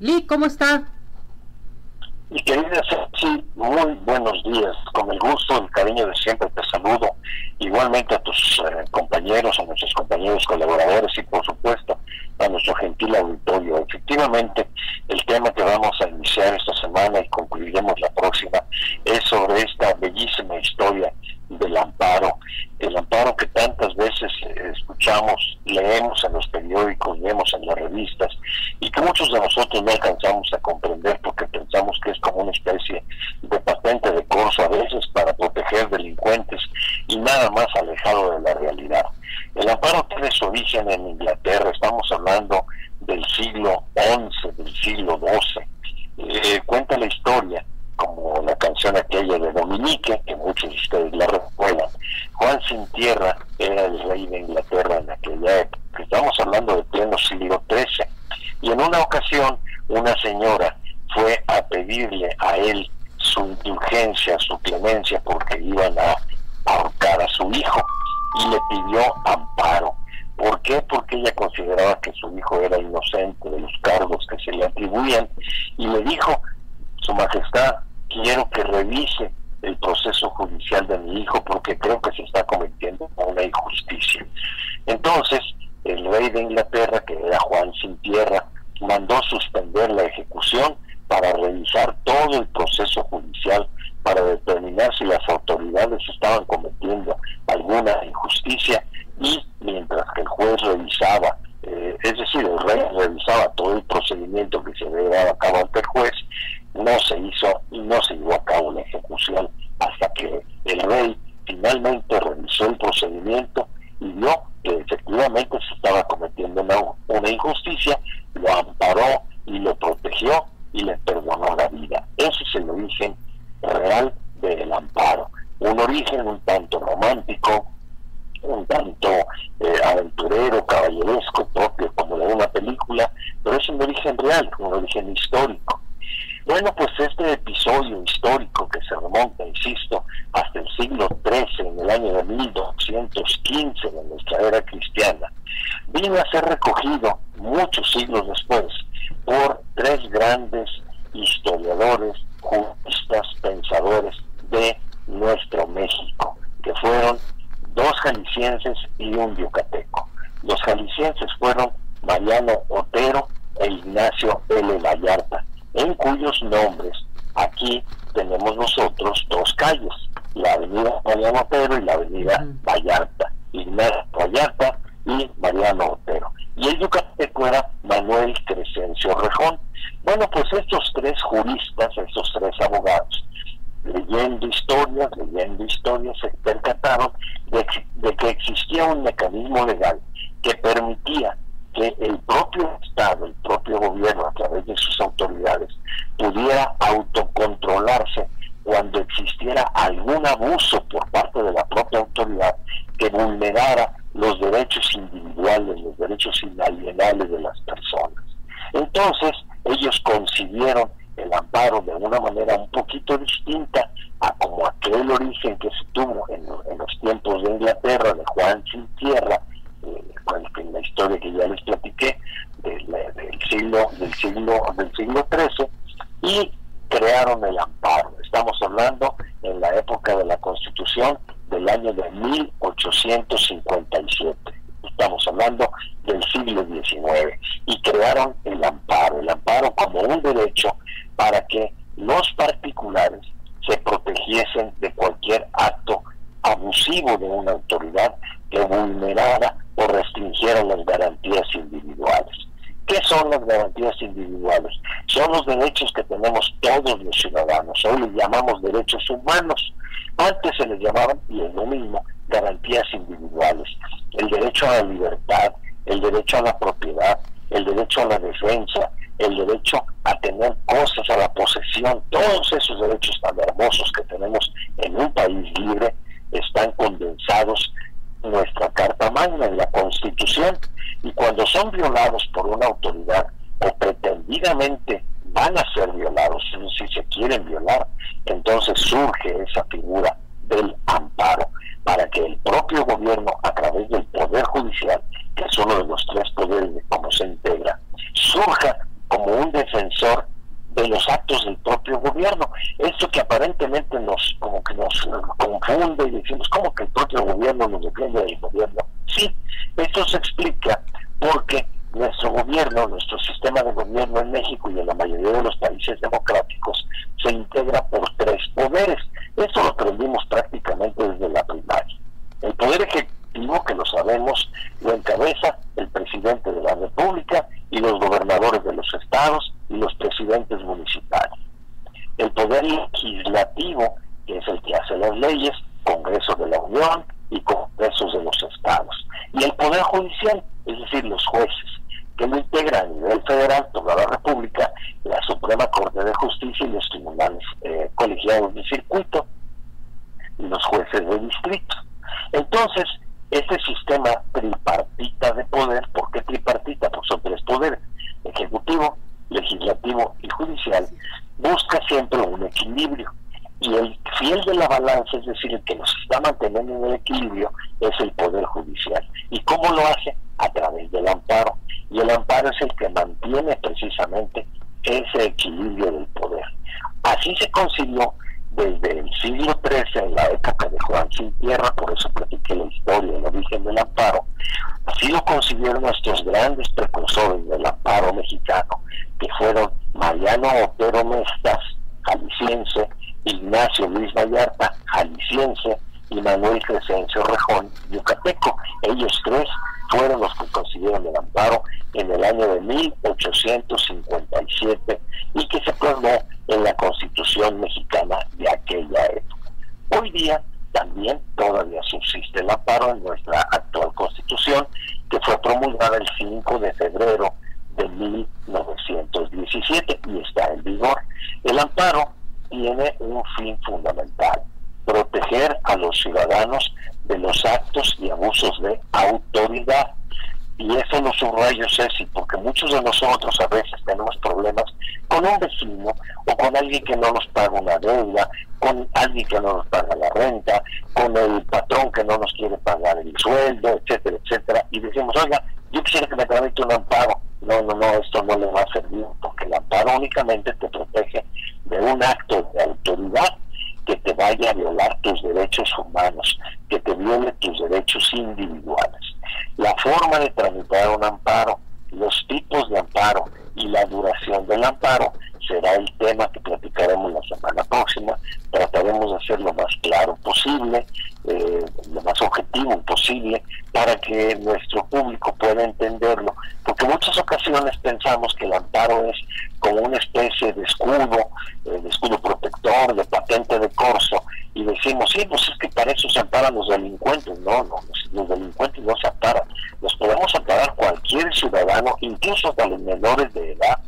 Lee, ¿cómo está? Mi querida sí, muy buenos días. Con el gusto, el cariño de siempre te saludo. Igualmente a tus eh, compañeros, a nuestros compañeros colaboradores y por supuesto a nuestro gentil auditorio. Efectivamente, el tema que vamos a iniciar esta semana y concluiremos la próxima es sobre esta bellísima Inglaterra, estamos hablando del siglo XI, del siglo XII. Eh, cuenta la historia, como la canción aquella de Dominique, que muchos de ustedes la recuerdan. Juan Sin Tierra era el rey de Inglaterra en aquella época. Estamos hablando del pleno siglo XIII. Y en una ocasión, una señora fue a pedirle a él su indulgencia, su clemencia, porque iban a ahorcar a su hijo y le pidió amparo. ¿Por qué? Porque ella consideraba que su hijo era inocente de los cargos que se le atribuían y le dijo, Su Majestad, quiero que revise el proceso judicial de mi hijo porque creo que se está cometiendo una injusticia. Entonces, el rey de Inglaterra, que era Juan sin tierra, mandó suspender la ejecución para revisar todo el proceso judicial para determinar si las autoridades estaban cometiendo alguna injusticia y mientras que el juez revisaba, eh, es decir, el rey revisaba todo el procedimiento que se había dado a cabo ante el juez, no se hizo y no se llevó a cabo la ejecución hasta que el rey finalmente revisó el procedimiento y vio que efectivamente se estaba cometiendo una, injusticia, lo amparó y lo protegió y le perdonó la vida. Ese es el origen real del amparo. Un origen un tanto romántico, un tanto eh, aventurero, caballeresco, una película, pero es un origen real, un origen histórico. Bueno, pues este episodio histórico que se remonta, insisto, hasta el siglo XIII, en el año de 1215 de nuestra era cristiana, vino a ser recogido muchos siglos después por tres grandes historiadores juristas, pensadores de nuestro México, que fueron dos jaliscienses y un yucateco. Los jaliscienses fueron Mariano Otero e Ignacio L. Vallarta, en cuyos nombres aquí tenemos nosotros dos calles, la avenida Mariano Otero y la avenida Vallarta. Ignacio Vallarta y Mariano Otero. Y el yucateco era Manuel Crescencio Rejón. Bueno, pues estos tres juristas, estos tres abogados, leyendo historias, leyendo historias, se percataron de, de que existía un mecanismo legal que permitía que el propio Estado, el propio gobierno, a través de sus autoridades, pudiera autocontrolarse cuando existiera algún abuso por parte de la propia autoridad que vulnerara los derechos individuales, los derechos inalienables de las personas. Entonces, ellos concibieron el amparo de una manera un poquito distinta a como aquel origen que se tuvo en, los tiempos de Inglaterra, de Juan sin tierra, en historia que ya les platiqué, del, siglo, del siglo, del siglo XIII, y crearon el amparo. Estamos hablando en la época de la Constitución del año de 1857. Estamos hablando del siglo XIX. Y crearon el amparo, el amparo como un derecho para que los particulares se protegiesen de cualquier acto abusivo de una autoridad que vulnerara o restringiera las garantías individuales. ¿Qué son las garantías individuales? Son los derechos que tenemos todos los ciudadanos. Hoy les llamamos derechos humanos. Antes se les llamaban, y es lo mismo, garantías individuales. El derecho a la libertad, el derecho a la propiedad, el derecho a la defensa, el derecho a tener cosas, a la posesión, todos esos derechos tan hermosos que tenemos son violados por una autoridad o pretendidamente van a ser violados, si se quieren violar, entonces surge esa figura del amparo para que el propio gobierno, a través del Poder Judicial, que es uno de los tres poderes de cómo se integra, surja como un defensor defensor de los actos del propio gobierno. Esto que aparentemente nos como que nos confunde y decimos, ¿cómo que el propio gobierno nos defiende del gobierno? Sí, esto se explica porque gobierno, nuestro sistema de gobierno en México y en la mayoría de los países democráticos se integra por tres poderes. Esto lo aprendimos prácticamente desde la primaria. El poder ejecutivo, que lo sabemos, lo encabeza el presidente de la República y los gobernadores de los estados y los presidentes municipales. El poder legislativo, que es el que hace las leyes, Congreso de la Unión y Congresos de los estados. Y el poder judicial, es decir, los jueces que lo integra a nivel federal, toda la República, la Suprema Corte de Justicia y los tribunales eh, colegiados de circuito y los jueces de distrito. Entonces, este sistema tripartita de poder, ¿por qué tripartita? Pues son tres poderes, ejecutivo, legislativo y judicial, busca siempre un equilibrio. Y el fiel de la balanza, es decir, el que nos está manteniendo en el equilibrio, es el Poder Judicial. ¿Y cómo lo hace? A través del amparo y el amparo es el que mantiene precisamente ese equilibrio del poder. Así se consiguió desde el siglo XIII, en la época de Juan Sin Tierra, por eso platiqué la historia, el origen del amparo, así lo consiguieron nuestros grandes precursores del amparo mexicano, que fueron Mariano Otero Mestas, jalisciense, Ignacio Luis Vallarta, jalisciense, y Manuel Crescencio Rejón, yucateco. Ellos tres fueron los que consiguieron el amparo en el año de 1857 y que se plasmó en la Constitución mexicana de aquella época. Hoy día también todavía subsiste el amparo en nuestra actual Constitución, que fue promulgada el 5 de febrero de 1917 y está en vigor. El amparo tiene un fin fundamental, proteger a los ciudadanos de los actos y abusos de lo subrayo, Ceci, porque muchos de nosotros a veces tenemos problemas con un vecino o con alguien que no nos paga una deuda, con alguien que no nos paga la renta, con el patrón que no nos quiere pagar el sueldo, etcétera, etcétera. Y decimos, oiga, yo quisiera que me tramite un amparo. No, no, no, esto no le va a servir, porque el amparo únicamente te protege de un acto de autoridad que te vaya a violar tus derechos humanos, que te viole tus derechos individuales. La forma de tramitar un amparo, los tipos de amparo y la duración del amparo será el tema que platicaremos la semana próxima. Trataremos de hacer lo más claro posible, eh, lo más objetivo posible, para que nuestro público pueda entenderlo. Porque muchas ocasiones pensamos que el amparo es como una especie de escudo, eh, de escudo protector, de patente de corso, y decimos, sí, pues es que para eso se amparan los delincuentes. No, no, los, delincuentes no se amparan. Los podemos amparar cualquier incluso hasta los menores de edad,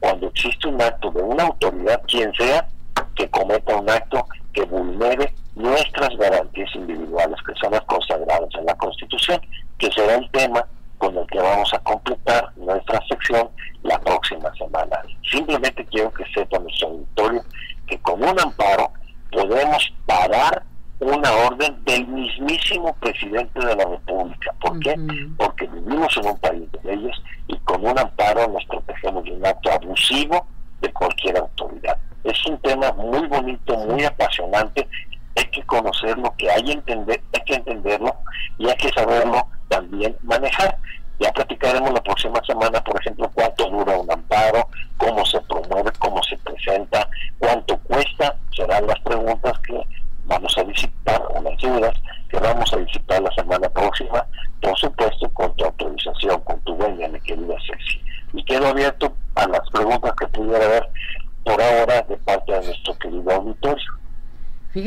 cuando existe un acto de una autoridad, quien sea, que cometa un acto que vulnere nuestras garantías individuales, que son las consagradas en la Constitución, que será el tema con el que vamos a completar nuestra sección la próxima semana. Simplemente quiero que sepa nuestro auditorio que con un amparo podemos parar una orden del mismísimo presidente de la República. ¿Por qué? Porque vivimos en un país de leyes y con un amparo nos protegemos de un acto abusivo de cualquier autoridad. Es un tema muy bonito, muy apasionante. Hay que conocerlo, que hay, entender, hay que entenderlo y hay que saberlo también manejar. Ya platicaremos la próxima semana, por ejemplo, cuánto dura un amparo, cómo se promueve, cómo se presenta,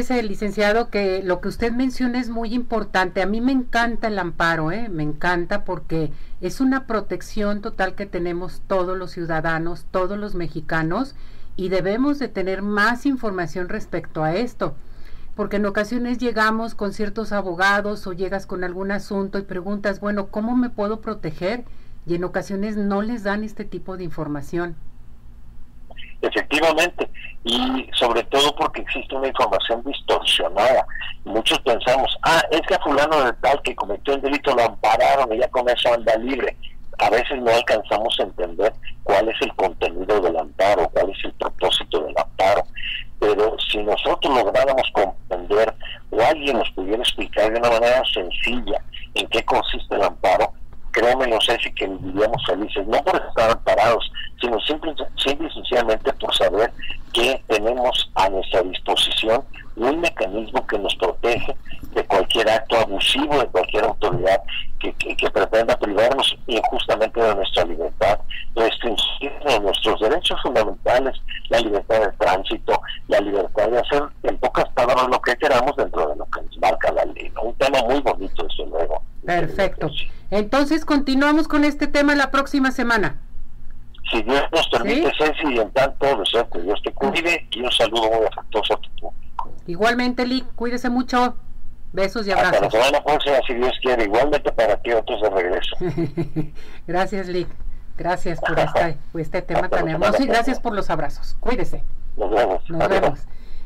Fíjese, licenciado, que lo que usted menciona es muy importante. A mí me encanta el amparo, ¿eh? me encanta porque es una protección total que tenemos todos los ciudadanos, todos los mexicanos, y debemos de tener más información respecto a esto. Porque en ocasiones llegamos con ciertos abogados o llegas con algún asunto y preguntas, bueno, ¿cómo me puedo proteger? Y en ocasiones no les dan este tipo de información. Efectivamente, y sobre todo porque existe una información distorsionada. Muchos pensamos, ah, es que a fulano de tal que cometió el delito lo ampararon y ya con eso anda libre. a veces no alcanzamos a entender cuál es el contenido del amparo, cuál es el propósito del amparo. Pero si nosotros lográramos comprender o alguien nos pudiera explicar de una manera sencilla en qué consiste el amparo, créeme, no sé si que viviríamos felices, no por estar amparados, sino simple, simple y sencillamente por saber que tenemos a nuestra disposición un mecanismo que nos protege de cualquier acto abusivo de cualquier autoridad que, que, pretenda privarnos injustamente de nuestra libertad, restringir nuestros derechos fundamentales, la libertad de tránsito, la libertad de hacer en pocas palabras lo que queramos dentro de lo que nos marca la ley. Un tema muy bonito, desde luego. Perfecto. Entonces continuamos con este tema la próxima semana. Si Dios nos permite, ¿Sí? Ceci, y en tanto deseo que Dios te cuide y un saludo muy afectuoso a tu público. Igualmente, Lick, cuídese mucho. Besos y abrazos. Hasta la semana próxima, si Dios quiere. Igualmente para ti, otros de regreso. gracias, Lick. Gracias por, este tema tan hermoso y gracias por los abrazos. Cuídese. Nos vemos. Nos vemos.